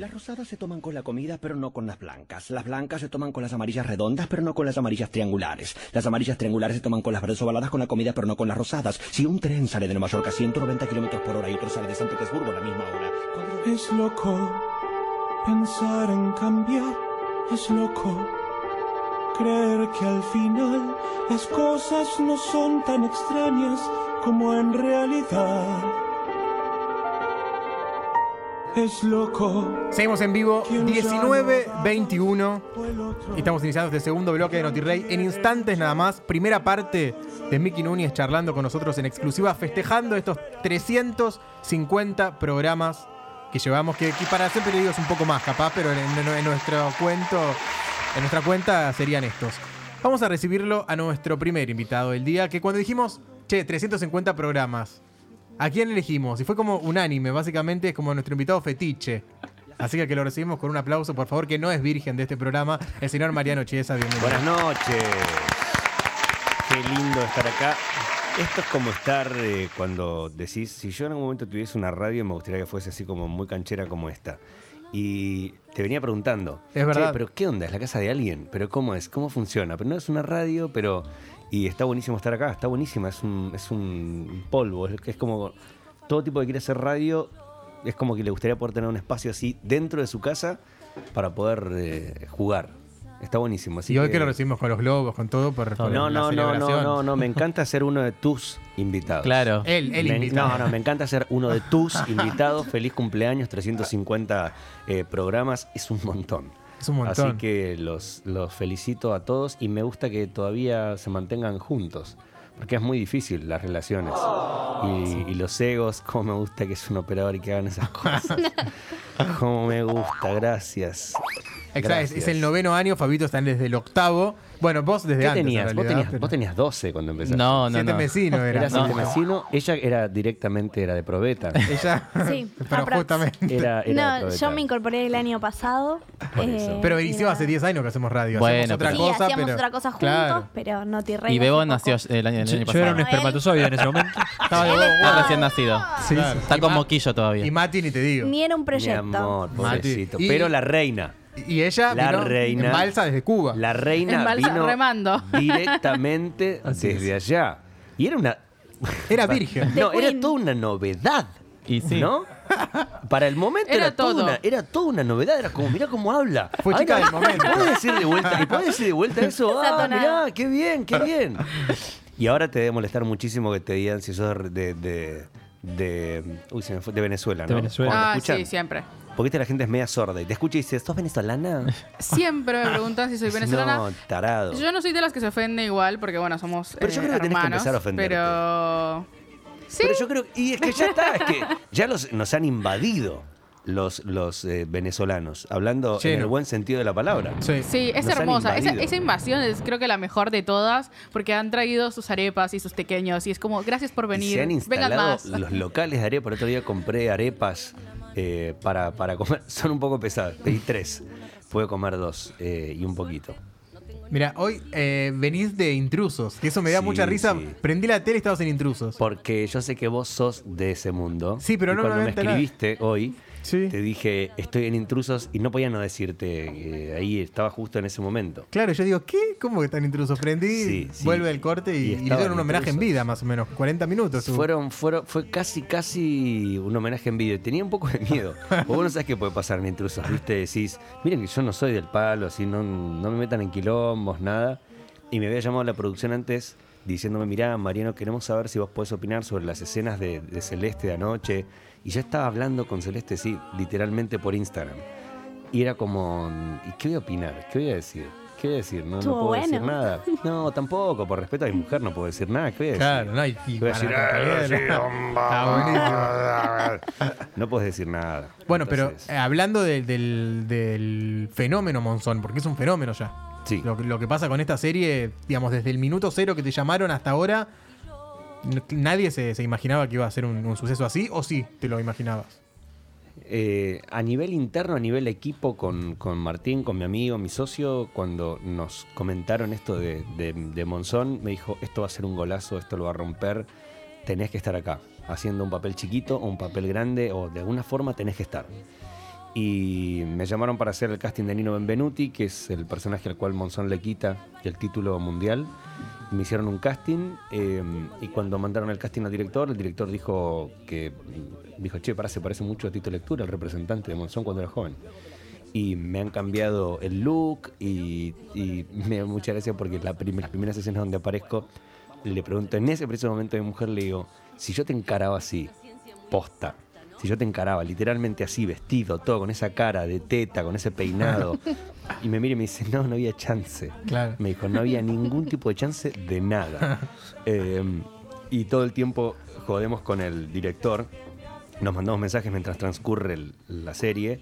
Las rosadas se toman con la comida, pero no con las blancas. Las blancas se toman con las amarillas redondas, pero no con las amarillas triangulares. Las amarillas triangulares se toman con las verdes ovaladas con la comida, pero no con las rosadas. Si un tren sale de Nueva York a 190 kilómetros por hora y otro sale de San Petersburgo a la misma hora. cuando- Es loco pensar en cambiar, es loco creer que al final las cosas no son tan extrañas como en realidad. Es loco. Seguimos en vivo, ¿Quién 19.21. o el otro. Y estamos iniciando este segundo bloque de NotiRey. En instantes nada más, primera parte de Mickey Núñez charlando con nosotros en exclusiva, festejando estos 350 programas que llevamos, que, que para ser periódicos un poco más capaz, pero en, en- en nuestro cuento, en nuestra cuenta serían estos. Vamos a recibirlo a nuestro primer invitado del día, que cuando dijimos, che, 350 programas, ¿a quién elegimos? Y fue como unánime, básicamente es como nuestro invitado fetiche. Así que que lo recibimos con un aplauso, por favor, que no es virgen de este programa, el señor Mariano Chiesa, bienvenido. Buenas noches. Qué lindo estar acá. Esto es como estar eh, cuando decís, si yo en algún momento tuviese una radio, me gustaría que fuese así como muy canchera como esta. Y te venía preguntando, Es verdad. "Che, pero ¿qué onda? ¿Es la casa de alguien? ¿Pero cómo es? ¿Cómo funciona? Pero no es una radio, pero... Y está buenísimo estar acá, está buenísima, es un, es un polvo, es, es como todo tipo que quiere hacer radio, es como que le gustaría poder tener un espacio así dentro de su casa para poder eh, jugar. Está buenísimo. Así y hoy que lo recibimos con los globos, con todo, por, por no, no, no, no, no, no, me encanta ser uno de tus invitados. Claro. Él, él Me- invita. No, no, me encanta ser uno de tus invitados. Feliz cumpleaños, 350 eh, programas, es un montón. Es un montón. Así que los, los felicito a todos y me gusta que todavía se mantengan juntos. Porque es muy difícil las relaciones. Y, y los egos, como me gusta que es un operador y que hagan esas cosas. Como me gusta, gracias. Exacto, es, es el noveno año, Fabito está desde el octavo. Bueno, vos desde ¿Qué antes. en tenías? Vos realidad, tenías, pero- vos tenías 12 cuando empezaste. No, no, Siete no. vecinos era. Era No, siete vecino. Ella era directamente era de Probeta. Ella. Sí, pero aprox. justamente. Era, era No, yo me incorporé el año pasado. Eh. Pero nada. hace 10 años que hacemos radio. Bueno, hacemos otra Sí, cosa, hacíamos pero- otra cosa juntos, Claro. pero no Rey Y Bebón nació el año, el Yo, año yo era un pasado. espermatozoide en ese momento. Estaba de Está huevo. recién nacido. Está con moquillo todavía. Y Mati ni te digo. Ni era un Mi proyecto. amor, pobrecito. Pero la reina. Y ella La vino reina. en balsa desde Cuba. La reina En balsa, vino remando. directamente Así desde allá. Y era una. Era virgen. No, The era Queen. toda una novedad. Y sí. ¿No? Para el momento era, Era toda todo. una, era toda una novedad, era como, mirá cómo habla. Fue chica del momento. ¿Puedes decir de vuelta? ¿Y puedes decir de vuelta eso? Ah, mirá, qué bien, qué bien. Y ahora te debe molestar muchísimo que te digan si sos de, de, de, uy, se me fue, de Venezuela, ¿no? De Venezuela. Ah, sí, siempre. Porque la gente es media sorda y te escucha y dice, ¿sos venezolana? Siempre me preguntan si soy venezolana. No, tarado. Yo no soy de las que se ofende igual, porque bueno, somos Pero yo eh, creo que tenés que hermanos, empezar a ofenderte. Pero... Sí, Pero yo creo, y es que ya está, es que ya los, nos han invadido los, los eh, venezolanos, hablando en el buen sentido de la palabra. Sí. sí, es Nos hermosa. Esa, invasión es creo que la mejor de todas, porque han traído sus arepas y sus pequeños, y es como, gracias por Y venir. se han Vengan instalado más. los locales de arepa. El otro día compré arepas eh, para, para comer. Son un poco pesadas. Pedí tres. Puedo comer dos eh, y un poquito. Mira, hoy eh, venís de intrusos, que eso me da Sí, mucha risa. sí. Prendí la tele y estabas en intrusos. Porque yo sé que vos sos de ese mundo. Sí, pero Y no cuando me nada. escribiste hoy, Sí. te dije, estoy en intrusos y no podía no decirte. eh, ahí estaba justo en ese momento. Claro, yo digo, ¿qué? ¿Cómo que están intrusos? Prendí, Sí, sí. vuelve el corte y, Y y le dieron un homenaje en vida, más o menos. 40 minutos. Fueron, fueron, fue casi, casi un homenaje en vídeo. Tenía un poco de miedo. Vos no sabes qué puede pasar en intrusos, ¿viste? Decís, miren que yo no soy del palo, así, no, no me metan en quilombos, nada. Y me había llamado la producción antes diciéndome, mirá, Mariano, queremos saber si vos podés opinar sobre las escenas de, de Celeste de anoche. Y yo estaba hablando con Celeste, sí, literalmente por Instagram. Y era como, ¿y qué voy a opinar? ¿Qué voy a decir? ¿Qué voy a decir? No, puedo decir nada. No, tampoco, por respeto a mi mujer no puedo decir nada. ¿Qué voy a decir? Claro, no, y, y Voy a decir, buenísimo. No puedes decir nada. Bueno, pero eh, hablando de- del, del fenómeno Monzón, porque es un fenómeno ya. Sí. Lo, que- lo que pasa con esta serie, digamos, desde el minuto cero que te llamaron hasta ahora, nadie se, se imaginaba que iba a ser un, un suceso así, o sí, te lo imaginabas. eh, a nivel interno, a nivel equipo, con, con Martín, con mi amigo, mi socio, cuando nos comentaron esto de, de, de Monzón, me dijo, esto va a ser un golazo, esto lo va a romper, tenés que estar acá, haciendo un papel chiquito o un papel grande, o de alguna forma tenés que estar. Y me llamaron para hacer el casting de Nino Benvenuti, que es el personaje al cual Monzón le quita el título mundial. Me hicieron un casting eh, y cuando mandaron el casting al director, el director dijo que dijo, che, para, se parece mucho a Tito Lectura, el representante de Monzón cuando era joven. Y me han cambiado el look y, me da mucha gracia porque la las primeras escenas donde aparezco, le pregunto, en ese preciso momento mi mujer le digo, si yo te encaraba así, posta, si yo te encaraba literalmente así, vestido, todo, con esa cara de teta, con ese peinado, y me mira y me dice, no, no había chance. Claro. Me dijo, no había ningún tipo de chance de nada. Eh, y todo el tiempo jodemos con el director, nos mandamos mensajes mientras transcurre el- la serie.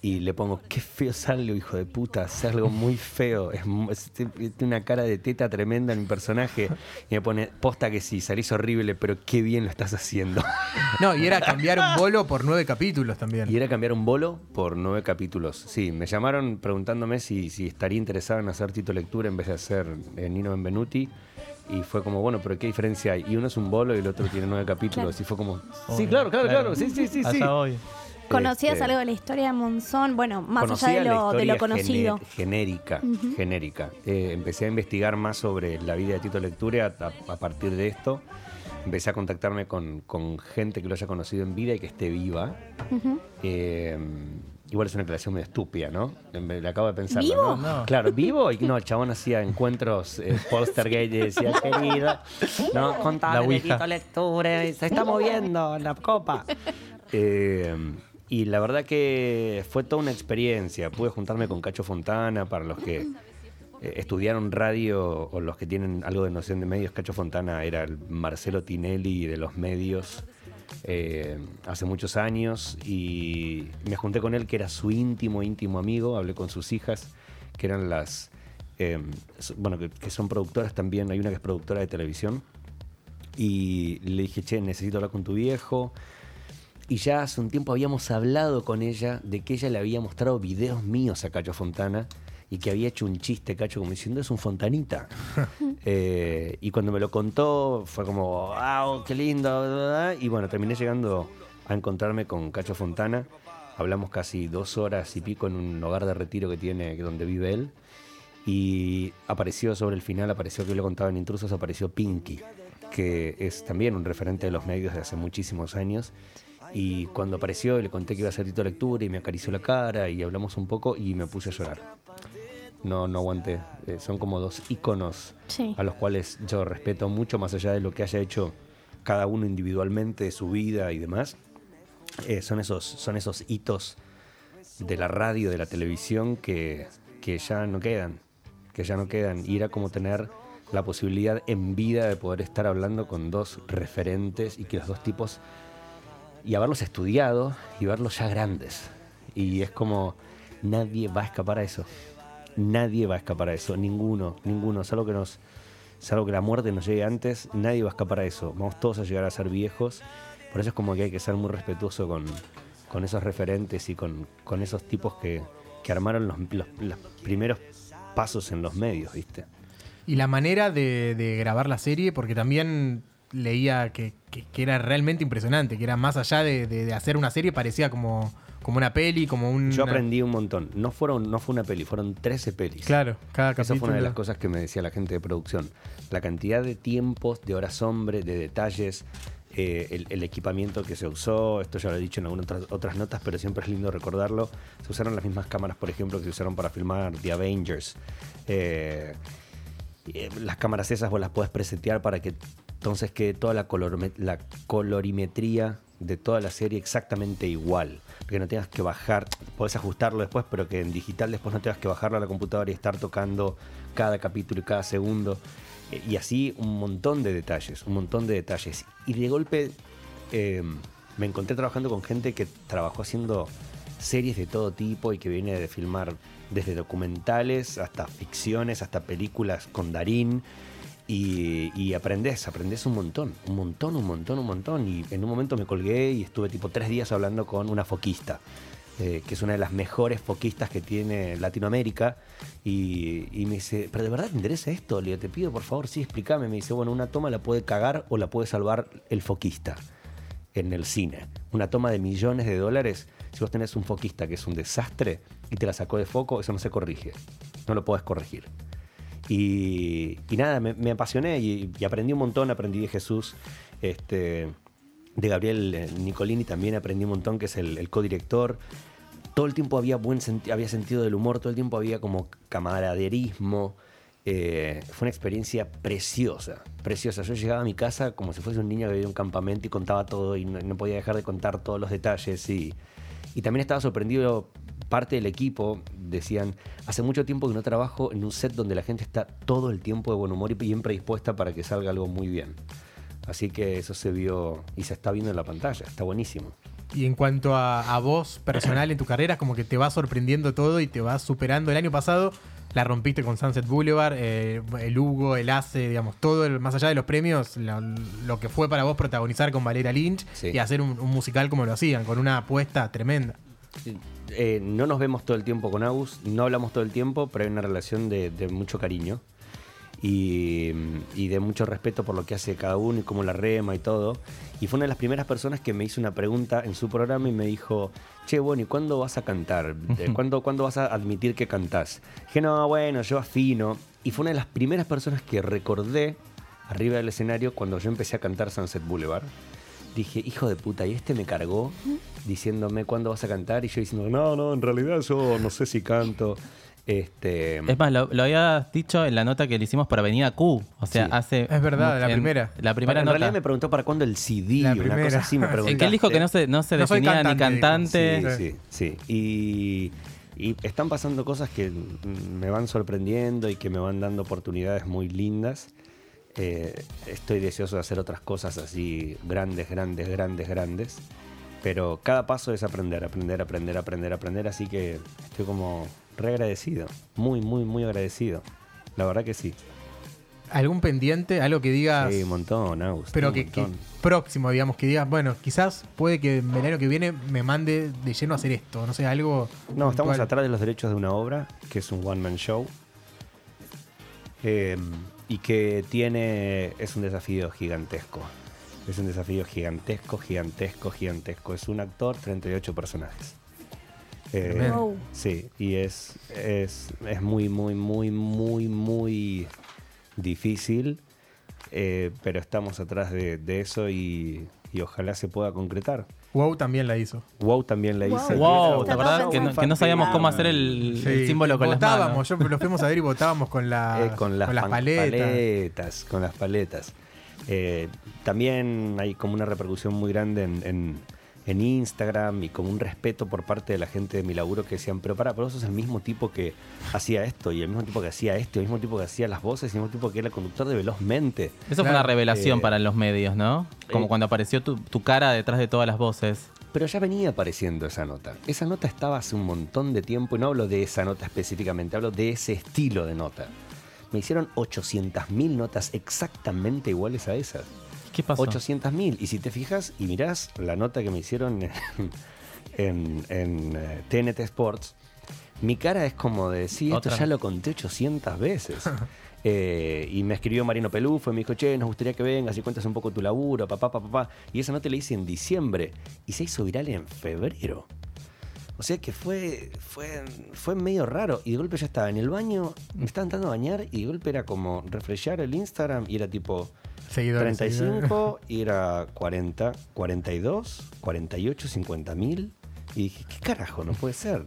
Y le pongo, qué feo sale, hijo de puta, hace algo muy feo. Es, tiene una cara de teta tremenda en mi personaje. Y me pone, posta que sí, salís horrible, pero qué bien lo estás haciendo. No, y era cambiar un bolo por nueve capítulos también. Y era cambiar un bolo por nueve capítulos. Sí, me llamaron preguntándome si, si estaría interesado en hacer Tito Lectura en vez de hacer eh, Nino Benvenuti. Y fue como, bueno, pero ¿qué diferencia hay? Y uno es un bolo y el otro tiene nueve capítulos. Claro. Y fue como, sí, Obvio, claro, claro, claro. claro, sí, sí, sí, sí. Hasta hoy. ¿Conocías Este, algo de la historia de Monzón? Bueno, más allá de la lo, de historia lo conocido. genérica, genérica. Eh, empecé a investigar más sobre la vida de Tito Lectura a, a- a partir de esto. Empecé a contactarme con, con gente que lo haya conocido en vida y que esté viva. Eh, igual es una declaración medio estúpida, ¿no? Me, le acabo de pensar. ¿Vivo? ¿no? No. Claro, vivo. Y no, el chabón hacía encuentros eh, poltergeist y decía, querido, no, La de ouija. Tito Lectura, y se está moviendo la copa. Eh, y la verdad que fue toda una experiencia. Pude juntarme con Cacho Fontana, para los que eh, estudiaron radio o los que tienen algo de noción de medios. Cacho Fontana era el Marcelo Tinelli de los medios eh, hace muchos años y me junté con él, que era su íntimo, íntimo amigo. Hablé con sus hijas, que eran las. so- bueno, que, que son productoras también. Hay una que es productora de televisión. Y le dije, che, necesito hablar con tu viejo. Y ya hace un tiempo habíamos hablado con ella de que ella le había mostrado videos míos a Cacho Fontana y que había hecho un chiste, Cacho, como diciendo, es un fontanita. Eh, y cuando me lo contó, fue como, wow, qué lindo. bla, bla, bla". Y bueno, terminé llegando a encontrarme con Cacho Fontana. Hablamos casi dos horas y pico en un hogar de retiro que tiene, donde vive él. Y apareció sobre el final, apareció que le contaba en Intrusos, apareció Pinky, que es también un referente de los medios de hace muchísimos años. Y cuando apareció le conté que iba a hacer Tito Lectura y me acarició la cara y hablamos un poco y me puse a llorar. No, no aguanté. Eh, son como dos íconos Sí. a los cuales yo respeto mucho, más allá de lo que haya hecho cada uno individualmente de su vida y demás. Eh, son, esos, son esos hitos de la radio, de la televisión que, que ya no quedan. Que ya no quedan. Y era como tener la posibilidad en vida de poder estar hablando con dos referentes y que los dos tipos y haberlos estudiado y verlos ya grandes. Y es como, nadie va a escapar a eso. Nadie va a escapar a eso. Ninguno, ninguno. Salvo que nos, salvo que la muerte nos llegue antes, nadie va a escapar a eso. Vamos todos a llegar a ser viejos. Por eso es como que hay que ser muy respetuoso con, con esos referentes y con, con esos tipos que, que armaron los, los- primeros pasos en los medios, ¿viste? Y la manera de grabar la serie, porque también leía que, que- que era realmente impresionante, que era más allá de, de- de hacer una serie, parecía como, como una peli, como un... Yo aprendí un montón. No, fueron, no fue una peli, fueron 13 pelis. Claro, cada Esa capítulo. fue una de las cosas que me decía la gente de producción. La cantidad de tiempos, de horas hombre, de detalles, eh, el, el equipamiento que se usó, esto ya lo he dicho en algunas otras, otras notas, pero siempre es lindo recordarlo. Se usaron las mismas cámaras, por ejemplo, que se usaron para filmar The Avengers. Eh, eh, las cámaras esas vos las puedes presetear para que entonces quede toda la, colorimetría de toda la serie exactamente igual. Que no tengas que bajar, podés ajustarlo después, pero que en digital después no tengas que bajarlo a la computadora y estar tocando cada capítulo y cada segundo. Y así un montón de detalles, un montón de detalles. Y de golpe eh, me encontré trabajando con gente que trabajó haciendo series de todo tipo y que viene de filmar desde documentales hasta ficciones, hasta películas con Darín. Y, y aprendes, aprendes un montón, un montón, un montón, un montón. Y en un momento me colgué y estuve tipo tres días hablando con una foquista, eh, que es una de las mejores foquistas que tiene Latinoamérica. Y, y me dice, ¿pero de verdad te interesa esto? Le digo, te pido por favor, sí, explícame. Me dice, bueno, una toma la puede cagar o la puede salvar el foquista en el cine. Una toma de millones de dólares Si vos tenés un foquista que es un desastre y te la sacó de foco, eso no se corrige. No lo podés corregir. Y, nada, me, me apasioné y, aprendí un montón, aprendí de Jesús, este, de Gabriel eh, Nicolini también aprendí un montón, que es el, el codirector. Todo el tiempo había buen había sentido del humor, todo el tiempo había como camaraderismo. Eh, fue una experiencia preciosa, preciosa. Yo llegaba a mi casa como si fuese un niño que en un campamento y contaba todo y no, no podía dejar de contar todos los detalles. Y, y también estaba sorprendido, parte del equipo decían, hace mucho tiempo que no trabajo en un set donde la gente está todo el tiempo de buen humor y bien predispuesta para que salga algo muy bien. Así que eso se vio y se está viendo en la pantalla, está buenísimo. Y en cuanto a, a vos personal en tu carrera, como que te va sorprendiendo todo y te vas superando. El año pasado la rompiste con Sunset Boulevard, eh, el Hugo, el ACE, digamos, todo, el- más allá de los premios, lo, lo que fue para vos protagonizar con Valera Lynch Sí. y hacer un, un musical como lo hacían, con una apuesta tremenda. Eh, no nos vemos todo el tiempo con Agus, no hablamos todo el tiempo, pero hay una relación de, de mucho cariño y, y de mucho respeto por lo que hace cada uno y cómo la rema y todo. Y fue una de las primeras personas que me hizo una pregunta en su programa y me dijo, che, bueno, ¿y cuándo vas a cantar? Eh, ¿Cuándo, ¿Cuándo vas a admitir que cantás? Dije, no, bueno, yo afino. Y fue una de las primeras personas que recordé arriba del escenario cuando yo empecé a cantar Sunset Boulevard. Dije, hijo de puta, y este me cargó diciéndome cuándo vas a cantar y yo diciendo, no, no, en realidad yo no sé si canto. Este, Es más, lo, lo habías dicho en la nota que le hicimos para Avenida Q. O sea, Sí. hace. Es verdad, la en- primera. La primera en nota. realidad me preguntó para cuándo el CD, La una primera. cosa así me preguntó. Que él dijo que no se, no se No definía ni cantante. Sí, sí, sí. Y, y están pasando cosas que me van sorprendiendo y que me van dando oportunidades muy lindas. Eh, estoy deseoso de hacer otras cosas así grandes, grandes, grandes, grandes. Pero cada paso es aprender, aprender, aprender, aprender, aprender. Así que estoy como re agradecido. Muy, muy, muy agradecido. La verdad que sí. ¿Algún pendiente? Algo que digas. Sí, un montón, Agus. pero que, próximo, digamos, que digas, bueno, quizás puede que el año que viene me mande de lleno a hacer esto, no sé, algo. No, estamos atrás de los derechos de una obra, que es un one-man show. Eh, y que tiene. Es un desafío gigantesco. Es un desafío gigantesco, gigantesco, gigantesco. Es un actor, 38 personajes. Eh. Wow. sí, y es, es, es muy, muy, muy, muy, muy difícil. eh, pero estamos atrás de, de eso y, y ojalá se pueda concretar. WoW también la hizo. Wow también la Wow. hice. Wow, ¿te acordás que no, que no sabíamos cómo hacer el, el Sí, símbolo con las votábamos, manos? yo lo fuimos a ver y votábamos con, la, Eh, con las, pan- paletas. paletas, Con las paletas. Eh, también hay como una repercusión muy grande en, en- en Instagram y como un respeto por parte de la gente de mi laburo que decían, pero para, pero vos sos el mismo tipo que hacía esto y el mismo tipo que hacía esto, y el mismo tipo que hacía las voces y el mismo tipo que era el conductor de Velozmente. Eso fue una revelación Eh, para los medios, ¿no? Como eh, cuando apareció tu, tu cara detrás de todas las voces. Pero ya venía apareciendo esa nota. Esa nota estaba hace un montón de tiempo y no hablo de esa nota específicamente, hablo de ese estilo de nota. Me hicieron 800.000 notas exactamente iguales a esas. ¿Qué pasó? 800.000. Y si te fijas y mirás la nota que me hicieron en, en, en, eh, TNT Sports, mi cara es como de, sí, esto Otra ya lo conté 800 veces. Eh, y me escribió Marino Pelufo y me dijo, che, nos gustaría que vengas y cuentes un poco tu laburo, papá, papá, papá. Y esa nota la hice en diciembre y se hizo viral en febrero. O sea que fue, fue, fue medio raro. Y de golpe ya estaba en el baño, me estaba entrando a bañar y de golpe era como refrescar el Instagram y era tipo Seguidores, 35 y era 40, 42, 48, 50 mil. Y dije, ¿qué carajo? No puede ser.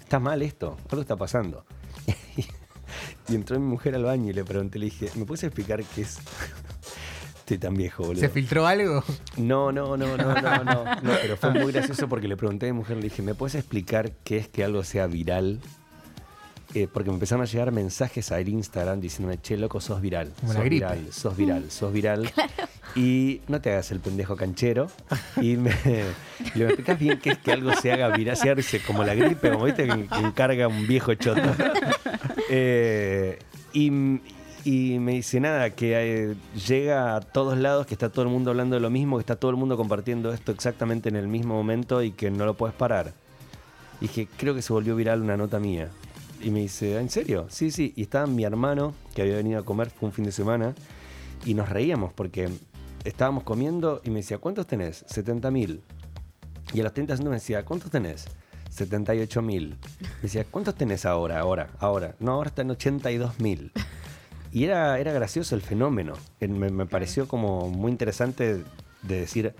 Está mal esto. Algo está pasando. y entró mi mujer al baño y le pregunté, le dije, ¿me puedes explicar qué es? Estoy tan viejo, boludo. ¿Se filtró algo? No, no, no, no, no, no, no, pero fue muy gracioso porque le pregunté a mi mujer, le dije, ¿me puedes explicar qué es que algo sea viral? Eh, porque me empezaron a llegar mensajes al Instagram diciéndome, che, loco, sos viral. Como sos la gripe. viral, sos viral, sos viral. Y no te hagas el pendejo canchero. Y me, y me explicas bien qué es que algo se haga viral, se hace como la gripe, como viste que, que encarga un viejo choto. Eh, y, y me dice nada, que eh, llega a todos lados, que está todo el mundo hablando de lo mismo, que está todo el mundo compartiendo esto exactamente en el mismo momento y que no lo puedes parar. Y dije, creo que se volvió viral una nota mía. Y me dice, ¿en serio? Sí, sí. Y estaba mi hermano, que había venido a comer, fue un fin de semana, y nos reíamos porque estábamos comiendo y me decía, ¿cuántos tenés? 70 mil. Y a los 30 segundos me decía, ¿cuántos tenés? 78 mil. Me decía, ¿cuántos tenés ahora? Ahora, ahora. No, ahora está en 82 mil. Y era, era gracioso el fenómeno. Me, me pareció como muy interesante de decir,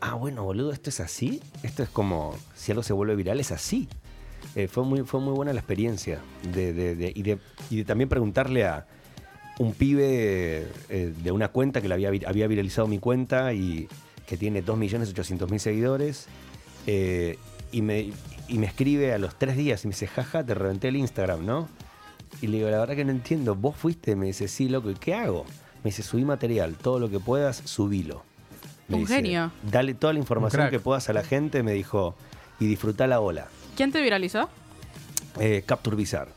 ah, bueno, boludo, esto es así. Esto es como, si algo se vuelve viral, es así. Eh, fue, muy, fue muy buena la experiencia. De, de- de- y, de, y de también preguntarle a un pibe eh, de una cuenta que le había, había viralizado mi cuenta y que tiene 2.800.000 seguidores. eh, y, me, y me escribe a los tres días y me dice, jaja, te reventé el Instagram, ¿no? Y le digo, la verdad que no entiendo. ¿Vos fuiste? Me dice, sí, loco. ¿Y qué hago? Me dice, subí material. Todo lo que puedas, subilo. Me Un dice, genio. Dale toda la información que puedas a la gente, me dijo, y disfrutá la ola. ¿Quién te viralizó? Eh, Capture Bizarre.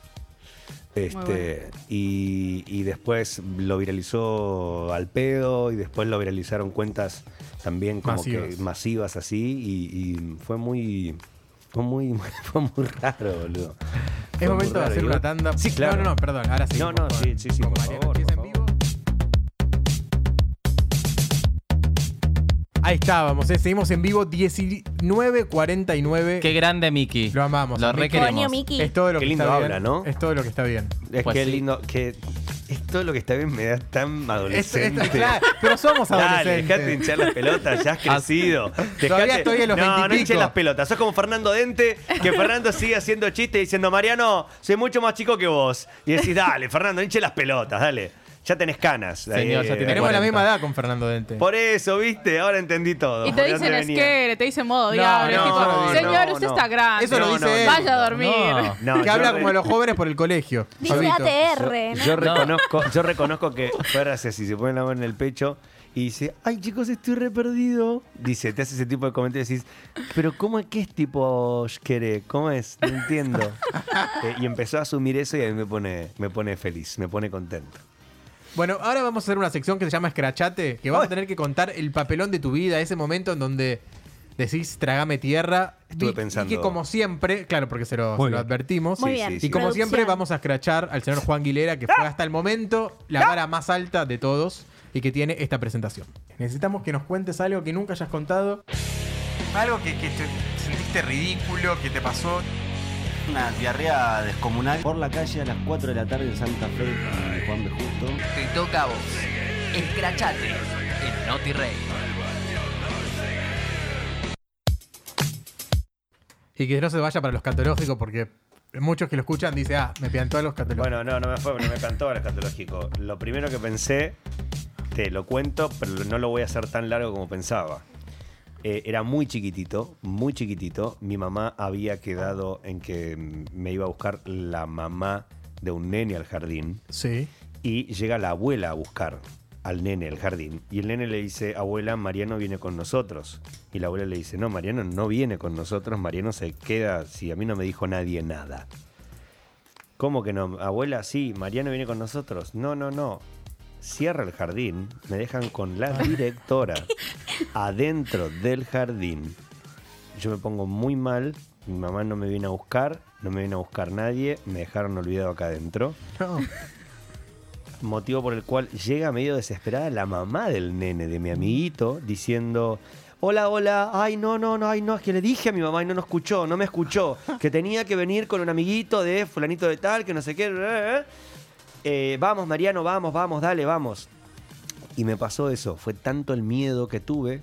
Este, y, y después lo viralizó al pedo y después lo viralizaron cuentas también como Masivas. que masivas así y, y fue muy fue muy fue muy raro boludo Es Fue momento de hacer una tanda. sí claro No, no, no, perdón. Ahora sí. No, no, sí, sí, sí, por favor. Ahí estábamos, eh, seguimos en vivo 19.49. Qué grande, Miki. Lo amamos. Lo requeremos. Miki. Es todo lo Qué que lindo está habla, bien. ¿no? Es todo lo que está bien. es Pues que sí. lindo que esto lo que está bien me da tan Esto- adolescente claro, pero somos Dale, adolescentes. dejate de hinchar las pelotas, ya has crecido. Todavía Dejate- estoy en los No, no 20 y hinches pico. las pelotas. Sos como Fernando Dente, que Fernando sigue haciendo chistes diciendo, Mariano, soy mucho más chico que vos. Y decís, dale, Fernando, hinche las pelotas, dale. Ya tenés canas. Señor, ya Tenemos la 40. misma edad con Fernando Dente. Por eso, viste, ahora entendí todo. Y te ¿De dicen esquere, te dicen modo No, diablo. no, es tipo, no, señor, no, usted no. está grande. Eso lo dice no, él. Vaya a dormir. No. No, que habla como los jóvenes por el colegio. Dice. ATR, ¿no? Yo reconozco, yo reconozco que Fer hace así, se pone la mano en el pecho y dice, ay chicos, estoy re perdido. Dice, te hace ese tipo de comentarios y decís, pero ¿cómo es que es tipo Shkere? ¿Cómo es? No entiendo. Eh, y empezó a asumir eso y a mí me pone, me pone feliz, me pone contento. Bueno, ahora vamos a hacer una sección que se llama Escrachate, que vamos a tener que contar el papelón de tu vida, ese momento en donde decís tragame tierra. Estuve Y- Y pensando. que como siempre, claro, porque se lo, Muy se lo bien. advertimos. Muy Sí, bien. sí, sí. Y como Producción. siempre vamos a escrachar al señor Juan Guilera, que fue hasta el momento la vara más alta de todos y que tiene esta presentación. Necesitamos que nos cuentes algo que nunca hayas contado. Algo que, te sentiste ridículo, que te pasó. Una diarrea descomunal por la calle a las 4 de la tarde en Santa Fe, en Juan de Justo. Te toca a vos. Escrachate en Noti Rey. Y que no se vaya para los catológicos, porque muchos que lo escuchan dicen, ah, me piantó a los catológicos. Bueno, no, no me fue, no me cantó el escatológico. Lo primero que pensé, te lo cuento, pero no lo voy a hacer tan largo como pensaba. Eh, era muy chiquitito, muy chiquitito. Mi mamá había quedado en que me iba a buscar la mamá de un nene al jardín. Sí. Y llega la abuela a buscar al nene al jardín. Y el nene le dice, abuela, Mariano viene con nosotros. Y la abuela le dice, no, Mariano no viene con nosotros, Mariano se queda, si a mí no me dijo nadie nada. ¿Cómo que no? Abuela, sí, Mariano viene con nosotros. No, no, no. Cierra el jardín, me dejan con la directora adentro del jardín. Yo me pongo muy mal, mi mamá no me viene a buscar, no me viene a buscar nadie, me dejaron olvidado acá adentro No. motivo por el cual llega medio desesperada la mamá del nene, de mi amiguito, diciendo, hola, hola, ay, no, no, no, ay, no, es que le dije a mi mamá y no nos escuchó, no me escuchó, que tenía que venir con un amiguito de fulanito de tal, que no sé qué, eh, vamos, Mariano, vamos, vamos, dale, vamos. Y me pasó eso, fue tanto el miedo que tuve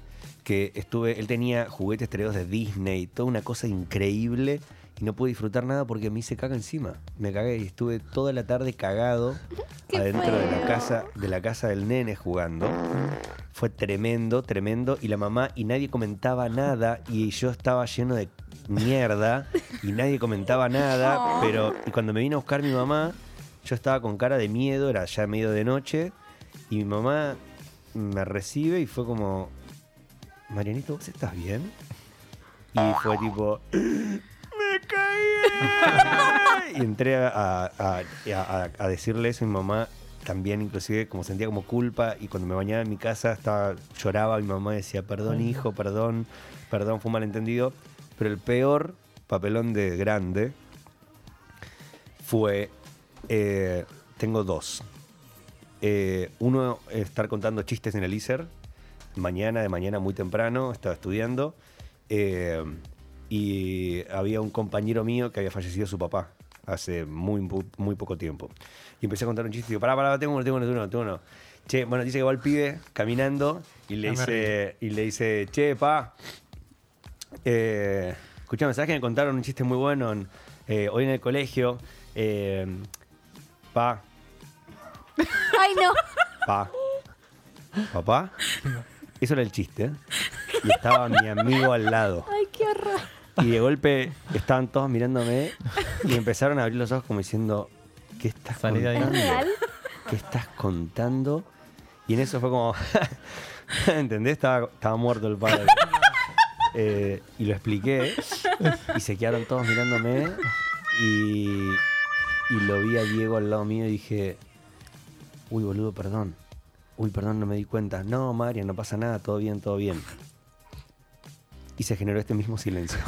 que estuve, él tenía juguetes traídos de Disney, toda una cosa increíble y no pude disfrutar nada porque me hice caga encima. Me cagué y estuve toda la tarde cagado adentro de la casa, de la casa del nene jugando. Fue tremendo, tremendo y la mamá y nadie comentaba nada y yo estaba lleno de mierda y nadie comentaba nada, pero y cuando me vino a buscar mi mamá, yo estaba con cara de miedo, era ya medio de noche y mi mamá me recibe y fue como, Marianito, ¿vos estás bien? Y fue tipo, ¡me caí! y entré a, a- a- a- a decirle eso a mi mamá, también inclusive como sentía como culpa y cuando me bañaba en mi casa estaba lloraba, mi mamá decía, perdón hijo, perdón, perdón, fue un malentendido. Pero el peor papelón de grande fue, eh, tengo dos. Eh, uno, estar contando chistes en el ISER, mañana, de mañana muy temprano, estaba estudiando, Eh, y había un compañero mío que había fallecido su papá hace muy, muy poco tiempo. Y empecé a contar un chiste y digo, pará, pará, tengo uno, tengo uno, tengo uno, tengo uno. Che, bueno, dice que va el pibe caminando y le dice, y le dice, che, pa, eh, escuchame, ¿sabes que me contaron un chiste muy bueno en- eh, hoy en el colegio? Eh, pa, Ay, no. Pa. ¿Papá? Eso era el chiste. ¿eh? Y estaba mi amigo al lado. Ay, qué horror. Y de golpe estaban todos mirándome y empezaron a abrir los ojos como diciendo, ¿qué estás contando? ¿Es real? ¿Qué estás contando? Y en eso fue como, ¿entendés? Estaba, estaba muerto el padre. Eh, y lo expliqué y se quedaron todos mirándome y, y lo vi a Diego al lado mío y dije, uy boludo, perdón. Uy, perdón, no me di cuenta. No, María, no pasa nada, todo bien, todo bien. Y se generó este mismo silencio.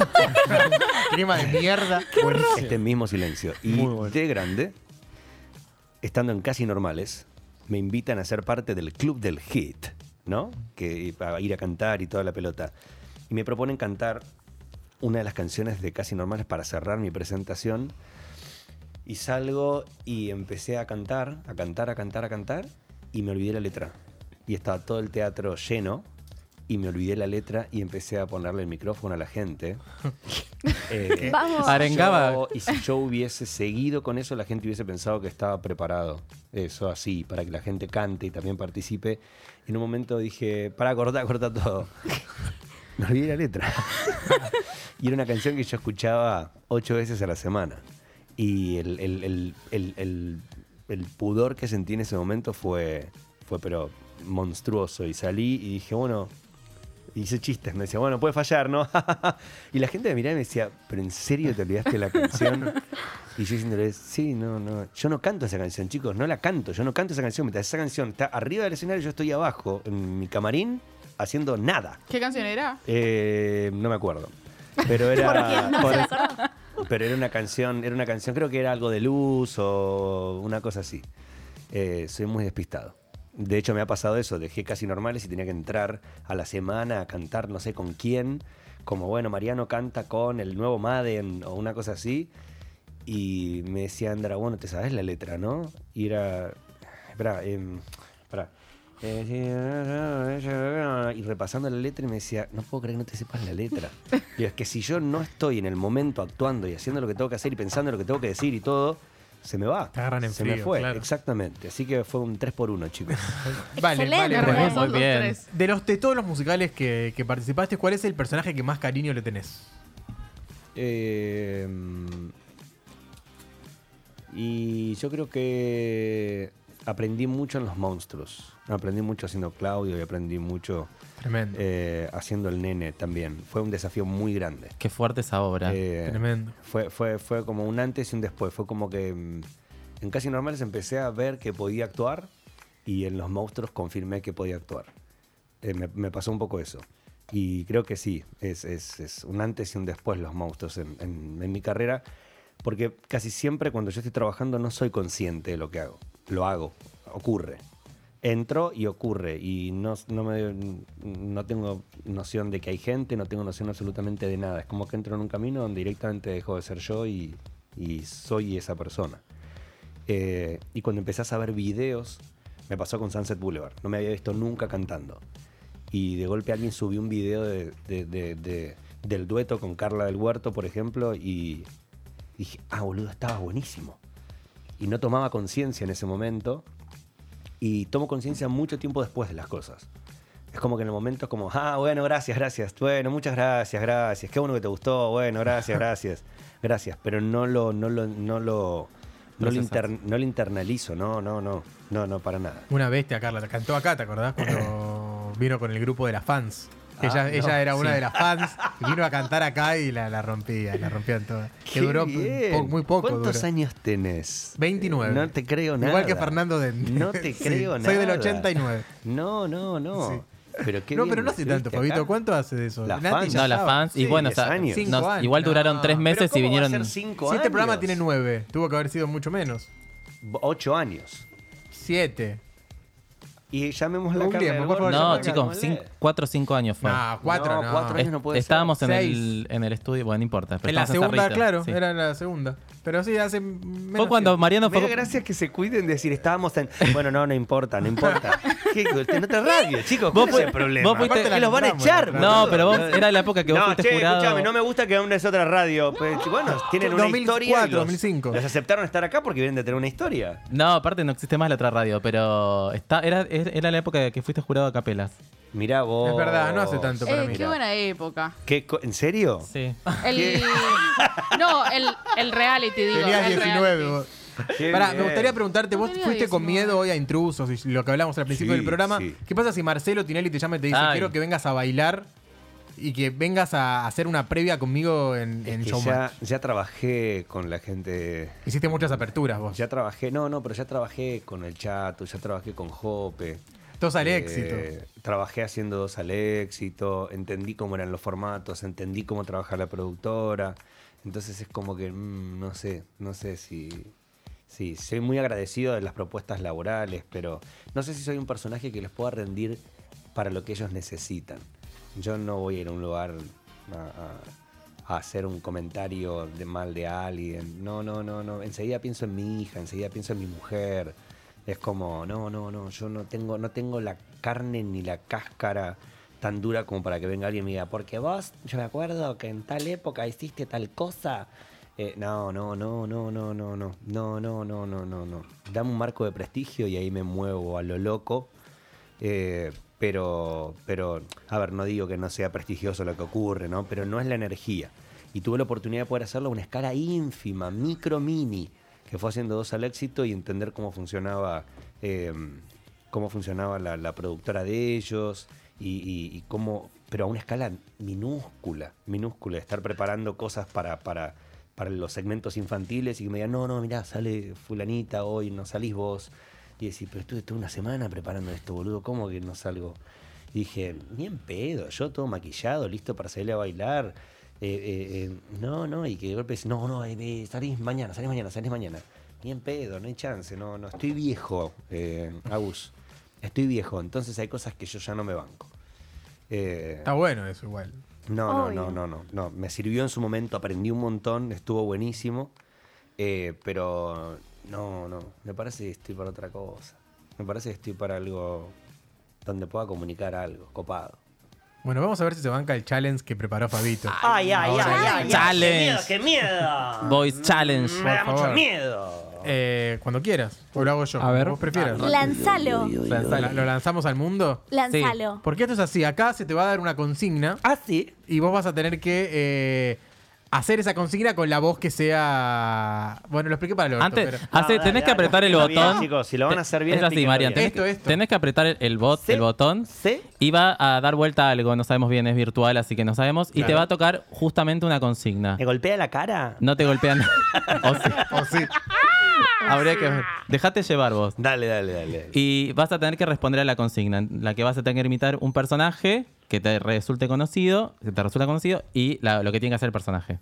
Clima de mierda. Este mismo silencio. Y Muy bueno. de grande, estando en Casi Normales, me invitan a ser parte del Club del Hit, ¿no? Que para ir a cantar y toda la pelota. Y me proponen cantar una de las canciones de Casi Normales para cerrar mi presentación. Y salgo y empecé a cantar, a cantar, a cantar, a cantar, y me olvidé la letra. Y estaba todo el teatro lleno, y me olvidé la letra y empecé a ponerle el micrófono a la gente. Eh, Vamos. Arengaba. yo- y si yo hubiese seguido con eso, la gente hubiese pensado que estaba preparado. Eso así, para que la gente cante y también participe. En un momento dije, para, corta, corta todo. Me olvidé la letra. y era una canción que yo escuchaba ocho veces a la semana. Y el, el- el- el- el- el pudor que sentí en ese momento fue, fue pero monstruoso. Y salí y dije, bueno, hice chistes. Me decía, bueno, puede fallar, ¿no? y la gente me miraba y me decía, ¿pero en serio te olvidaste la canción? Y yo diciéndole, sí, no, no. Yo no canto esa canción, chicos, no la canto. Yo no canto esa canción. Mientras esa canción está arriba del escenario, yo estoy abajo, en mi camarín, haciendo nada. ¿Qué canción era? Eh, no me acuerdo. Pero era. No se por- la acordaba. Pero era una canción, era una canción, creo que era algo de luz o una cosa así. Eh, soy muy despistado. De hecho, me ha pasado eso, dejé casi normales y tenía que entrar a la semana a cantar no sé con quién. Como bueno, Mariano canta con el nuevo Madden o una cosa así. Y me decía Andra, bueno, te sabes la letra, ¿no? Y era. Espera, espera. Y repasando la letra y me decía, no puedo creer que no te sepas la letra. Y es que si yo no estoy en el momento actuando y haciendo lo que tengo que hacer y pensando en lo que tengo que decir y todo, se me va. Te agarran en se me fue, claro. exactamente. Así que fue un 3 por 1 chicos. Vale, Excelente. vale. Vale. muy bien. De los de todos los musicales que, que participaste, ¿cuál es el personaje que más cariño le tenés? Eh, y yo creo que aprendí mucho en los monstruos. Aprendí mucho haciendo Claudio y aprendí mucho Tremendo. eh, haciendo el nene también. Fue un desafío muy grande. Qué fuerte esa obra. Eh, Tremendo. fue, fue, fue como un antes y un después. Fue como que mm, en Casi Normales empecé a ver que podía actuar y en Los Monstruos confirmé que podía actuar. Eh, me, me pasó un poco eso. Y creo que sí, es, es- es un antes y un después Los Monstruos en, en- en mi carrera. Porque casi siempre cuando yo estoy trabajando no soy consciente de lo que hago. Lo hago, ocurre. Entro y ocurre. Y no, no, me, no tengo noción de que hay gente, no tengo noción absolutamente de nada. Es como que entro en un camino donde directamente dejo de ser yo y, y soy esa persona. Eh, y cuando empezás a ver videos, me pasó con Sunset Boulevard. No me había visto nunca cantando. Y de golpe alguien subió un video de- de- de- de- del dueto con Carla del Huerto, por ejemplo, y dije, ah, boludo, estaba buenísimo. Y no tomaba conciencia en ese momento. Y tomo conciencia mucho tiempo después de las cosas. Es como que en el momento es como, ah, bueno, gracias, gracias. Bueno, muchas gracias, gracias. Qué bueno que te gustó. Bueno, gracias, gracias. Gracias. Pero no lo, no lo, no lo, no lo, inter- no lo internalizo. No, no, no. No, no, para nada. Una bestia, Carla. Te cantó acá, ¿te acordás? Cuando vino con el grupo de las fans. Ah, ella no, ella era una sí. de las fans. y vino a cantar acá y la, la rompía, la rompían todas. Que Qué duró po- muy poco. ¿Cuántos duró. años tenés? 29. No te creo nada. Igual que Fernando Dente. No te Sí, creo nada. Soy del 89. No, no, no. Sí. Pero qué no, pero no hace tanto, Fabito. ¿Cuánto hace de eso? Las fans. no, las fans. y Sí, bueno, o 10 sea, años. Cinco nos- años. igual duraron No, tres meses ¿Pero y cómo va a vinieron. ser cinco Si este programa tiene nueve, tuvo que haber sido mucho menos. Ocho años. Siete. Y llamemos la carne por favor, No, chicos, acá. cin- cuatro o cinco años fue. No, cuatro no. cuatro años no puede ser. Estábamos en Seis. el, en el estudio, bueno, no importa. pero En la segunda, Cerrito, claro, sí. era en la segunda. Pero sí, hace menos Fue cuando tiempo. Mariano Me da fue. gracia que se cuiden de decir, estábamos en. Bueno, no, no importa, no importa. ¿Qué? En otra radio, chicos. Vos ¿Cuál es fui- el problema? vos fuiste- que los van a echar. No, pero vos, era la época que vos no, fuiste che, jurado. escúchame, no me gusta que una es otra radio. Pues, bueno, tienen una 2004, historia. y los- 2005. Los aceptaron estar acá porque vienen de tener una historia. No, aparte no existe más la otra radio, pero está, era, era la época que fuiste jurado a capelas. Mirá vos. Es verdad, no hace tanto para Eh, mí. qué buena época. ¿Qué co- ¿En serio? Sí. El, no, el, el reality, digo. Tenías el 19. reality. vos. Qué Pará, me bien. gustaría preguntarte, vos tenía fuiste con 19. miedo hoy a intrusos y lo que hablamos al principio Sí, del programa. sí. ¿Qué pasa si Marcelo Tinelli te llama y te dice, Ay. quiero que vengas a bailar y que vengas a hacer una previa conmigo en, en Showmatch? ya, ya trabajé con la gente. Hiciste muchas aperturas vos. Ya trabajé, no, no, pero ya trabajé con el Chato, ya trabajé con Jope. Todos al Eh, éxito. Trabajé haciendo dos al éxito, entendí cómo eran los formatos, entendí cómo trabaja la productora. Entonces es como que, mm, no sé, no sé si... Sí, soy muy agradecido de las propuestas laborales, pero no sé si soy un personaje que les pueda rendir para lo que ellos necesitan. Yo no voy a ir a un lugar a, hacer un comentario de mal de alguien. No, no, no, no. Enseguida pienso en mi hija, enseguida pienso en mi mujer. Es como, no, no, no, yo no tengo, no tengo la carne ni la cáscara tan dura como para que venga alguien y me diga, porque vos, yo me acuerdo que en tal época hiciste tal cosa. Eh, no, no, no, no, no, no, no, no, no, no, no, no, no. Dame un marco de prestigio y ahí me muevo a lo loco. Eh, pero, pero, a ver, no digo que no sea prestigioso lo que ocurre, ¿no? Pero no es la energía. Y tuve la oportunidad de poder hacerlo a una escala ínfima, micro, mini, que fue haciendo dos al éxito y entender cómo funcionaba, eh, cómo funcionaba la, productora de ellos y cómo, pero a una escala minúscula, minúscula, estar preparando cosas para, para, para los segmentos infantiles y que me digan, no, no, mirá, sale fulanita hoy, no salís vos. Y decir, pero estuve toda una semana preparando esto, boludo, ¿cómo que no salgo? Y dije, ni en pedo, yo todo maquillado, listo para salir a bailar. Eh, eh, eh, no, no, y que de golpe dice, no, no, eh, eh, salís mañana, salís mañana, salís mañana. Ni en pedo, no hay chance, no, no, estoy viejo, eh, Agus. Estoy viejo, entonces hay cosas que yo ya no me banco. Eh, Está bueno eso igual. no, no, no, no, no, no. Me sirvió en su momento, aprendí un montón, estuvo buenísimo. eh, pero no, no. Me parece que estoy para otra cosa. Me parece que estoy para algo donde pueda comunicar algo, copado. Bueno, vamos a ver si se banca el challenge que preparó Fabito. Ay, ay, Ahora- ay, ay. Challenge. ¡Qué miedo! Voice Challenge. Me da mucho favor. miedo. Eh, cuando quieras. O lo hago yo. A ver. Vos prefieras. Lanzalo. La- ¿Lo lanzamos al mundo? Lanzalo. Porque esto es así. Acá se te va a dar una consigna Ah, sí. y vos vas a tener que eh, hacer esa consigna con la voz que sea... Bueno, lo expliqué para el orto, Antes, pero- hace- No, dale, tenés que apretar el bien, botón. chicos, si lo van a hacer bien, Es así, Marian. Tenés, Esto, que- esto. tenés que apretar el, el bot, Sí. el botón. ¿Sí? Y va a dar vuelta a algo, no sabemos bien, es virtual, así que no sabemos. Y te va a tocar justamente una consigna. ¿Me golpea la cara? No te golpean. o sí. Oh, sí. Habría que. Dejate llevar vos. Dale, dale, dale. Y vas a tener que responder a la consigna, en la que vas a tener que imitar un personaje que te resulte conocido, que te resulta conocido, y la- lo que tiene que hacer el personaje.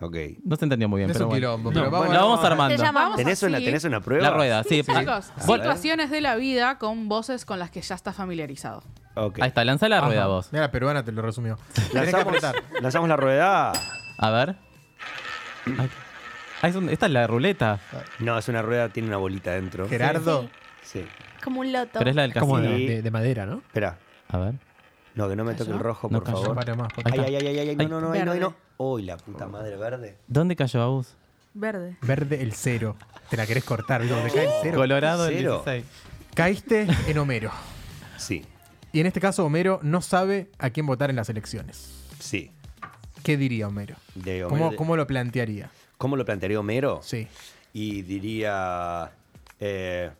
Ok. No se entendió muy bien, Es pero un bueno. quilombo, pero No, vamos Lo vamos Te armando. llamamos ¿Tenés una, así. ¿Tenés una prueba? La rueda, sí. Chicos, vos- situaciones de la vida con voces con las que ya estás familiarizado. Ok. Ahí está, lanza la Ajá. rueda vos. Mira, la peruana te lo resumió. Tenés que Lanzamos, apretar. lanzamos la rueda. A ver. Ay. Ah, es un- esta es la ruleta, No, es una rueda, tiene una bolita dentro. Gerardo. Sí. Como un loto. pero es la del Como casino. de, de- de madera, ¿no? Espera. A ver. No, que no me toque el rojo, No por cayó. favor. Para más, por Ay, ay, ay, ay, ay, no, Ay. no, no, ay, no, ay, no. Uy, la puta madre verde. ¿Dónde cayó Agus? Verde. Verde el cero. Te la querés cortar, ¿viste? Donde cae el cero. Colorado el Cero. 16. Caíste en Homero. Sí, Y en este caso, Homero no sabe a quién votar en las elecciones. sí. ¿Qué diría Homero? De Homero- ¿Cómo, cómo lo plantearía? ¿Cómo lo plantearía Homero? Sí. Y diría. Eh.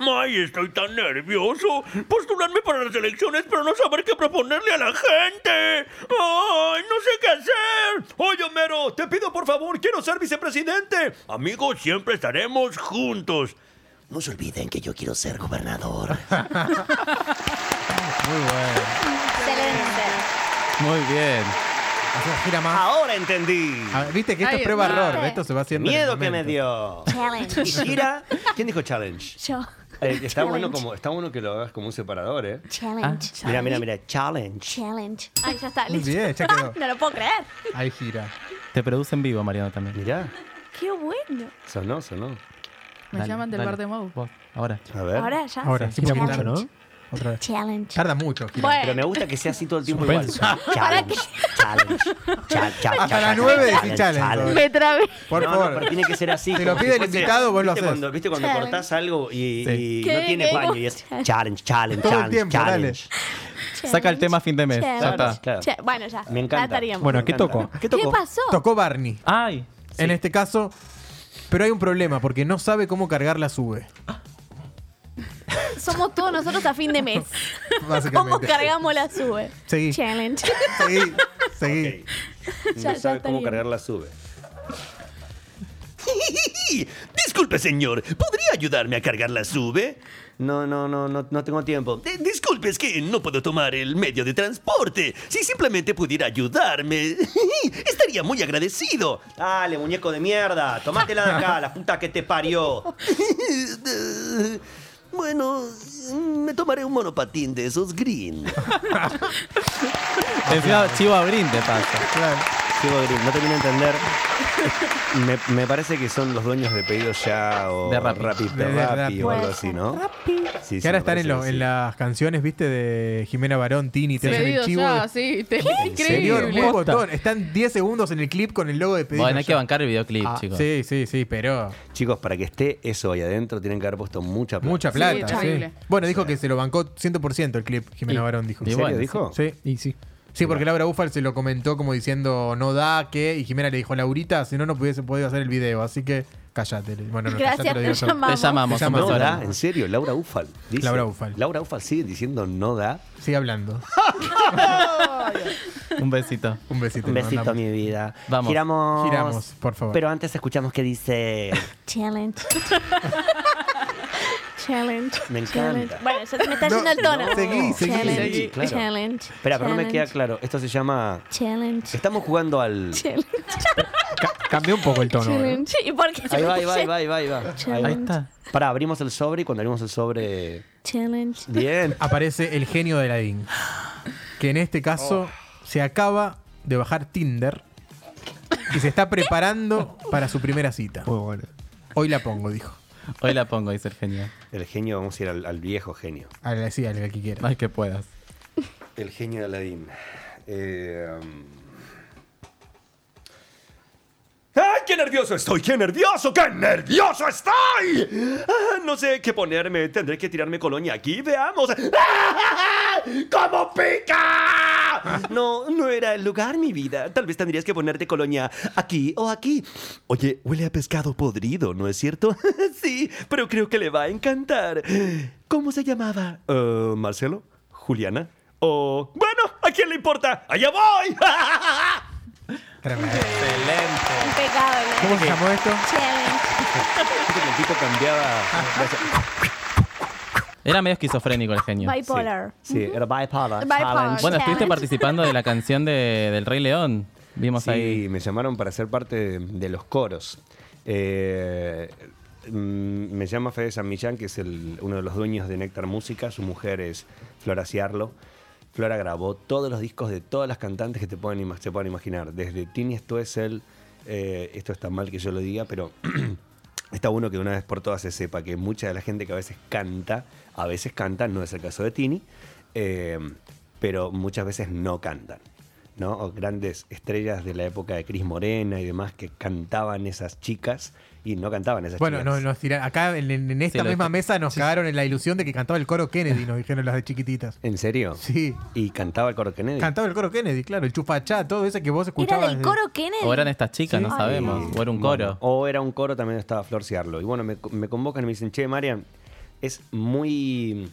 ¡May, estoy tan nervioso! Postularme para las elecciones, pero no saber qué proponerle a la gente. ¡Ay, no sé qué hacer! Oye, Homero, te pido por favor, quiero ser vicepresidente. Amigos, siempre estaremos juntos. No se olviden que yo quiero ser gobernador. Muy bueno. Excelente. Muy bien. Gira más. Ahora entendí. Viste que esto es prueba-error. está. Esto se va haciendo. en el Miedo que me momento. dio. Challenge. ¿Y gira? ¿Quién dijo challenge? Yo. Eh, está, bueno como, está bueno que lo hagas como un separador, ¿eh? Challenge. Mira, mira, mira. Challenge. Challenge. Ay, ya está, Muy listo. bien, ya quedó. no lo puedo creer. Ahí gira. Te produce en vivo, Mariano, también. Mirá. Qué bueno. Sonó, sonó. Me Dale, llaman del dale. bar de Mau. Ahora. A ver. Ahora ya. Ahora, gira mucho, ¿no? Challenge. Otra vez. Challenge. Tarda mucho. Bueno. Pero me gusta que sea así todo el tiempo Suspenso. igual. Challenge. Challenge. Cha- cha- Hasta las cha- nueve decís challenge. Me trabé. Por no, no, favor. pero tiene que ser así. Te lo pide el invitado, vos lo ¿viste haces. Cuando, ¿Viste cuando Challenge. cortás algo y, Sí. y ¿Qué? no tiene ¿Qué? baño y es challenge, challenge, Todo el challenge, tiempo, dale. challenge. Saca el tema a fin de mes. Challenge. Ya está. Claro. Bueno, ya. Me encanta. Bueno, ¿qué tocó? ¿Qué ¿Qué tocó? pasó? Tocó Barney. Ay. En este caso. Pero hay un problema, porque no sabe cómo cargar la sube. Somos todos nosotros a fin de mes. Básicamente. ¿Cómo cargamos la sube? Seguí. Challenge. Seguí. Seguí. Ya- No ya sabe está cómo bien. cargar la sube. Disculpe, señor, ¿podría ayudarme a cargar la sube? No, no, no, no, no tengo tiempo. Eh, disculpe, es que no puedo tomar el medio de transporte. Si simplemente pudiera ayudarme, estaría muy agradecido. Dale, muñeco de mierda. Tomátela de acá, la puta que te parió. Bueno, me tomaré un monopatín de esos green. Encima Chivo Abrín te pasa. Claro. Green, no termino de entender. Me, me parece que son los dueños de pedidos ya o De Rappi. Rappi, De- de Rappi Rappi. o algo así. ¿no? Rappi. Sí, Que sí, ahora están en, lo- en las canciones, viste, de Jimena Barón, Tini, te hacen el chivo. ya, sí. Te, Señor, increíble. un botón. Están 10 segundos en el clip con el logo de pedido. Bueno, hay que bancar el videoclip, Ah, chicos. Sí, sí, sí, pero Chicos, para que esté eso ahí adentro, tienen que haber puesto mucha plata. mucha plata. Sí. Bueno, dijo que se lo bancó 100% el clip, Jimena Y- Barón dijo. y ¿En serio bueno, dijo? Sí, y sí. Sí, porque Laura Ufal se lo comentó como diciendo no da, que, y Jimena le dijo, Laurita, si no, no pudiese podido hacer el video, así que cállate. Bueno, no, Gracias, cállate, lo te digo yo. llamamos. Te llamamos. Te No da, en serio, Laura Ufal. dice. Laura Ufal. Laura Ufal sigue diciendo no da. Sigue hablando. Un besito. Un besito. Un besito, mi vida. Vamos. Giramos. Giramos, por favor. Pero antes escuchamos que dice. Challenge. Challenge. Me encanta. Challenge. Bueno, me está No, yendo el tono. no, seguí, seguí. Challenge. Seguí, claro. Challenge. Espera, pero no me queda claro. Esto se llama. Challenge. Estamos jugando al. Challenge. Ca- cambió un poco el tono. ¿no? Challenge. ¿Y por qué Ahí va, ahí va, ahí va, ahí va, ahí está. Pará, abrimos el sobre y cuando abrimos el sobre. Challenge. Bien. Aparece el genio de Aladdin. Que en este caso se acaba de bajar Tinder y se está preparando para su primera cita. Muy bueno. Hoy la pongo, dijo. Hoy la pongo, dice el genio. El genio, vamos a ir al, al viejo genio. A la sí, a la que quiera. Ay, que puedas. El genio de Aladín. Eh, um, ¡Ay, qué nervioso estoy! ¡Qué nervioso! ¡Qué nervioso estoy! Ah, no sé qué ponerme. Tendré que tirarme colonia aquí. Veamos. ¡Ah! ¡Cómo pica! No, no era el lugar, mi vida. Tal vez tendrías que ponerte colonia aquí o aquí. Oye, huele a pescado podrido, ¿no es cierto? sí, pero creo que le va a encantar. ¿Cómo se llamaba? Eh, ¿Marcelo? ¿Juliana? O... Bueno, ¿a quién le importa? ¡Allá voy! Tremendo. Impecable. ¿Cómo se llamó esto? Challenge. El tipo cambiaba. Era medio esquizofrénico el genio. Bipolar. Sí, era bipolar. Bipolar. challenge. Bueno, estuviste participando de la canción de, del Rey León. Vimos Sí, ahí. me llamaron para ser parte de, de los coros. Eh, mm, me llama Fede San Millán, que es el- uno de los dueños de Néctar Música. Su mujer es Flora Ciarlo. Flora grabó todos los discos de todas las cantantes que te se puedan imaginar. Desde Tini eh, esto está mal que yo lo diga, pero está bueno que una vez por todas se sepa que mucha de la gente que a veces canta, a veces canta, no es el caso de Tini, eh, pero muchas veces no cantan. ¿No? O grandes estrellas de la época de Cris Morena y demás que cantaban esas chicas y no cantaban esas Bueno, chicas. no, nos tira- acá en, en- en esta Sí, misma que- mesa nos cagaron en la ilusión de que cantaba el coro Kennedy, nos dijeron las de chiquititas. ¿En serio? Sí. ¿Y cantaba el coro Kennedy? Cantaba el coro Kennedy, claro, el chupachá, todo eso que vos Era escuchabas. del desde- coro Kennedy. O eran estas chicas, no Ay. sabemos. O era un Bueno, coro. o era un coro, también estaba Flor Ciarlo. Y bueno, me, me convocan y me dicen, che, Marian, es muy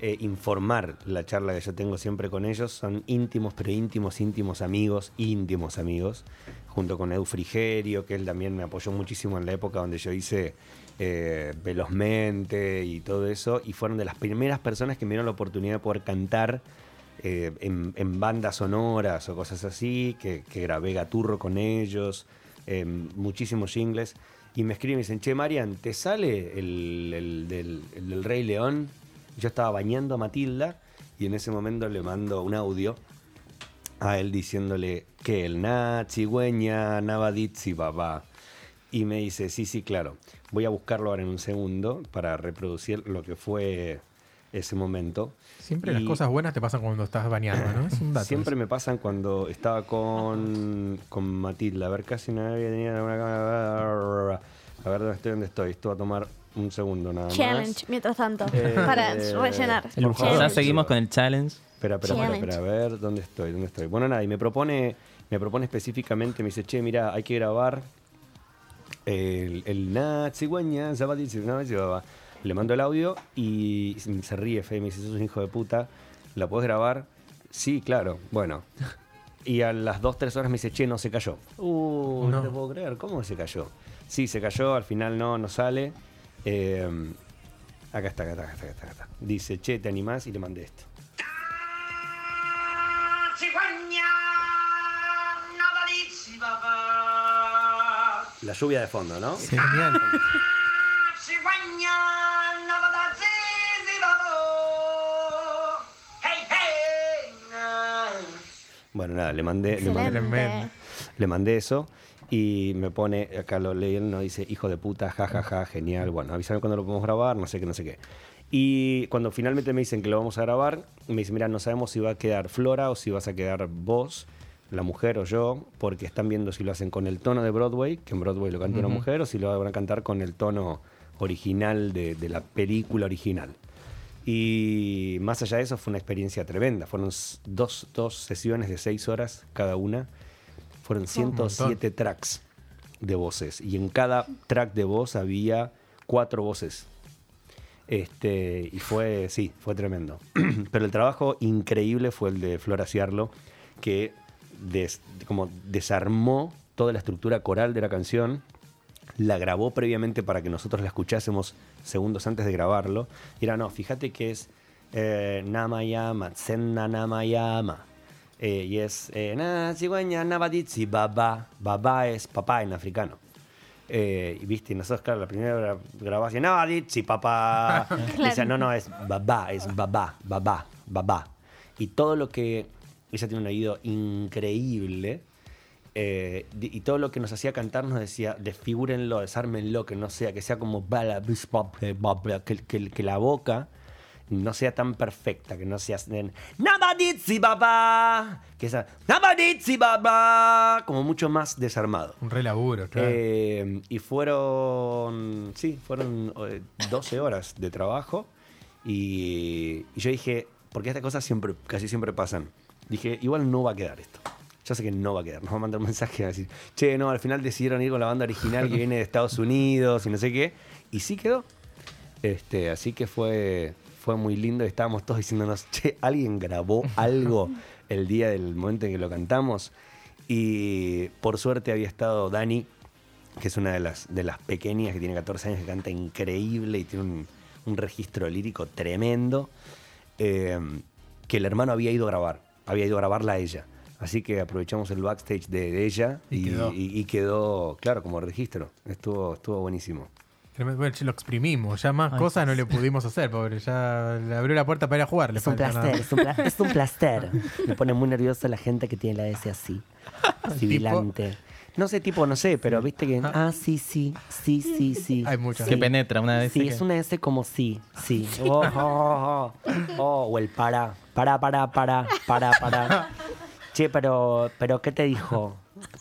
eh, informar la charla que yo tengo siempre con ellos. Son íntimos, pero íntimos, íntimos amigos, íntimos amigos. Junto con Edu Frigerio, que él también me apoyó muchísimo en la época donde yo hice eh, Velozmente y todo eso. Y fueron de las primeras personas que me dieron la oportunidad de poder cantar eh, en, bandas sonoras o cosas así, que, grabé Gaturro con ellos. eh, muchísimos jingles. Y me escriben y dicen, che, Marian, ¿te sale el, el del Rey León? Yo estaba bañando a Matilda y en ese momento le mando un audio a él diciéndole que el na, cigüeña, navaditzi, babá. Y me dice, sí, sí, claro. Voy a buscarlo ahora en un segundo para reproducir lo que fue ese momento. Siempre las cosas buenas te pasan cuando estás bañando, ¿no? Es un dato. Siempre me pasan cuando estaba con, con Matilda. A ver, casi nadie tenía una cámara. A ver dónde estoy, dónde estoy. Esto va a tomar un segundo nada más. Challenge, mientras tanto. Eh, para rellenar. por favor. Ya seguimos con el challenge. Espera, espera, espera, espera, a ver dónde estoy, dónde estoy. Bueno, nada, y me propone, me propone específicamente, me dice, che, mira, hay que grabar el, el na, cigüeña, zabadi, cigüeña, cigüeña". Le mando el audio y se ríe Fe, me dice, sos un hijo de puta, ¿la puedes grabar? Sí, claro, bueno. Y a las 2, 3 horas me dice, che, no se cayó. Uh, no, No. te puedo creer, ¿cómo se cayó? Sí, se cayó, al final no, no sale. Eh, acá está, acá está, acá está, acá está. Dice, che, ¿te animás? Y le mandé esto. La lluvia de fondo, ¿no? Genial. Bueno, nada, le mandé, le mandé, le mandé eso y me pone, acá lo leí, no dice, hijo de puta, jajaja, ja, ja, genial. Bueno, avísame cuando lo podemos grabar, no sé qué, no sé qué. Y cuando finalmente me dicen que lo vamos a grabar, me dicen, mira, no sabemos si va a quedar Flora o si vas a quedar vos, la mujer o yo, porque están viendo si lo hacen con el tono de Broadway, que en Broadway lo canta una mujer, o si lo van a cantar con el tono original de, de la película original. Y más allá de eso fue una experiencia tremenda. Fueron dos, dos sesiones de seis horas cada una. Fueron 107 tracks de voces. Y en cada track de voz había cuatro voces. Este, y fue, sí, fue tremendo. Pero el trabajo increíble fue el de Flora Ciarlo, que des- como desarmó toda la estructura coral de la canción, la grabó previamente para que nosotros la escuchásemos segundos antes de grabarlo. Y era, no, fíjate que es eh, Namayama, Tsenna Namayama. Eh, y es eh, na cigüeña nabaditsi baba. Baba es papá en africano. Eh, y viste, y nosotros, claro, la primera gra- grabación, nabaditsi papá. Y decía, no, no, es babá, es babá, babá, babá. Y todo lo que. Ella tiene un oído increíble. eh, y todo lo que nos hacía cantar nos decía, desfigúrenlo, desármenlo, que no sea, que sea como eh, eh, que, que- que la boca no sea tan perfecta, que no sea en, Nabaditsi baba, que sea Nabaditsi baba, como mucho más desarmado. Un re laburo, claro. Eh, y fueron, sí, fueron eh, 12 horas de trabajo. Y, y yo dije, porque estas cosas siempre, casi siempre pasan. Dije, igual no va a quedar esto. Yo sé que no va a quedar. Nos va a mandar un mensaje a decir, che, no, al final decidieron ir con la banda original que viene de Estados Unidos y no sé qué. Y sí quedó. Este, así que fue, fue muy lindo. y Estábamos todos diciéndonos, che, alguien grabó algo el día del momento en que lo cantamos. Y por suerte había estado Dani, que es una de las, de las pequeñas que tiene 14 años, que canta increíble y tiene un, un registro lírico tremendo, eh, que el hermano había ido a grabar, había ido a grabarla a ella. Así que aprovechamos el backstage de, de ella Y y, quedó. y- y quedó, claro, como registro. Estuvo, estuvo buenísimo. Bueno, lo exprimimos. Ya más cosas no le pudimos hacer, pobre. Ya le abrió la puerta para ir a jugar. Le Es un placer, es un, pla- es un placer. Me pone muy nerviosa la gente que tiene la S así. Sibilante. No sé, tipo, no sé, pero viste que... Ah, sí, sí, sí, sí, sí. Hay muchas. Que penetra una vez. Sí, que- es una S como sí, sí. Oh, oh, oh, oh. Oh, o el para, para, para, para, para, para. Che, pero, pero, ¿qué te dijo?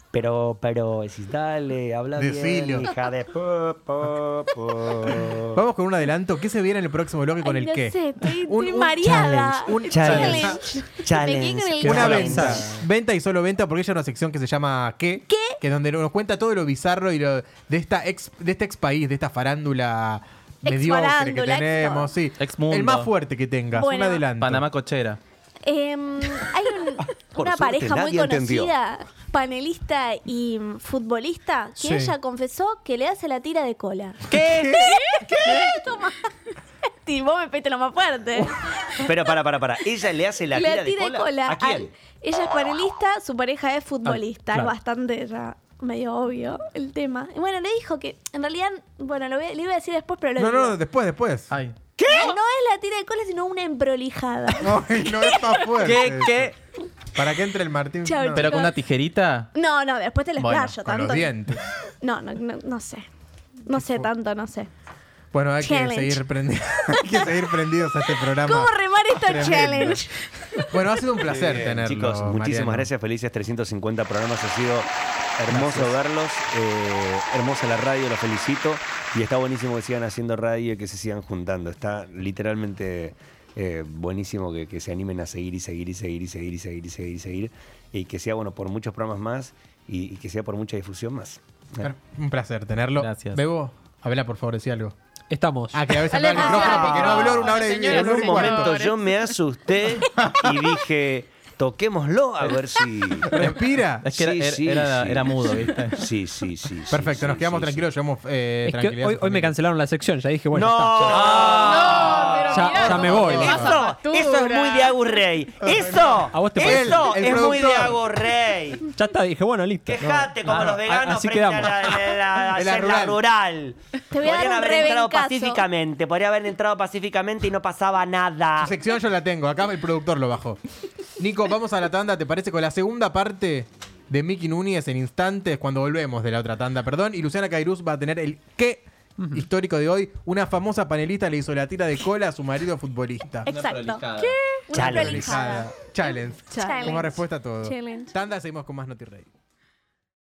Pero, pero, decís, dale, habla Decilo. bien, hija de... po, po, po. Vamos con un adelanto. ¿Qué se viene en el próximo bloque con Ay, el no qué? sé, estoy, Un- estoy un mareada. challenge, un challenge. challenge. Me Challenge. quedé con el ¿Qué Una challenge. venta. Venta y solo venta porque ella es una sección que se llama ¿Qué? ¿Qué? Que es donde nos cuenta todo lo bizarro y lo de esta ex, de este ex país, de esta farándula mediocre que tenemos. Sí. Ex mundo. El más fuerte que tengas. Bueno. un adelanto. Panamá cochera. Em, hay un- Por una suerte, pareja muy nadie entendió. conocida, panelista y mm, futbolista, que Sí. ella confesó que le hace la tira de cola. ¿Qué? ¿Qué? Toma. Y vos me pete lo más fuerte. Pero, para, para, para. ¿Ella le hace la tira de cola? ¿A quién? al- ella es panelista, su pareja es futbolista. Ah, claro. Es bastante ya medio obvio el tema. Y bueno, le dijo que en realidad, bueno, lo voy- le iba a decir después, pero lo No, digo. no, después, después. Ay. No es la tira de cola, sino una emprolijada. Ay, no es más fuerte. ¿Qué? ¿Qué? Para que entre el Martín. Chau, no. ¿Pero con una tijerita? No, no, después te lo Bueno, explayo Con tanto. los dientes. No, no, no, no sé. No sé tanto, no sé. Bueno, hay Challenge. que seguir prendidos. hay que seguir prendidos a este programa. ¿Cómo remar Tremendo. challenge? Bueno, ha sido un placer tenerlo. Chicos, muchísimas Mariano. gracias. Felices 350 programas. Ha sido hermoso verlos. eh, hermosa la radio, los felicito. Y está buenísimo que sigan haciendo radio y que se sigan juntando. Está literalmente eh, buenísimo que, que se animen a seguir y seguir y seguir y seguir y seguir y seguir y seguir. Y que sea bueno por muchos programas más y, y que sea por mucha difusión más. Bueno, Un placer tenerlo. Gracias. Bebo, habla por favor, decía algo. Estamos. Ah, que a veces habla el micrófono por porque no habló una hora y En un momento yo me asusté y dije, toquémoslo a ver si... Respira. Es que era, Sí, era- sí, era- sí. era mudo, ¿viste? Sí, sí, sí. Perfecto, sí, nos quedamos sí, tranquilos, llevamos eh, Es que hoy, me cancelaron la sección, ya dije, bueno, No. ya No, Ya- me voy. Eso, eso es muy de Agus Rey. Eso, ¿A vos te parece? eso El es muy de productor. Agus Rey. Ya está, dije, bueno, listo. Quejate como los veganos así frente a quedamos. la, la, la- En la hacer la rural. Te voy a dar Podrían un haber entrado rebencazo. pacíficamente, podría haber entrado pacíficamente y no pasaba nada. Su sección yo la tengo, acá el productor lo bajó. Nico, vamos a la tanda, ¿te parece? Con la segunda parte de Miki Núñez en instantes, cuando volvemos de la otra tanda, perdón. Y Luciana Cairuz va a tener el qué histórico de hoy. Una famosa panelista le hizo la tira de cola a su marido futbolista. Exacto. ¿Qué? Una Challenge. Challenge. Challenge. Como respuesta a todo. Challenge. Tanda, seguimos con más NotiRey.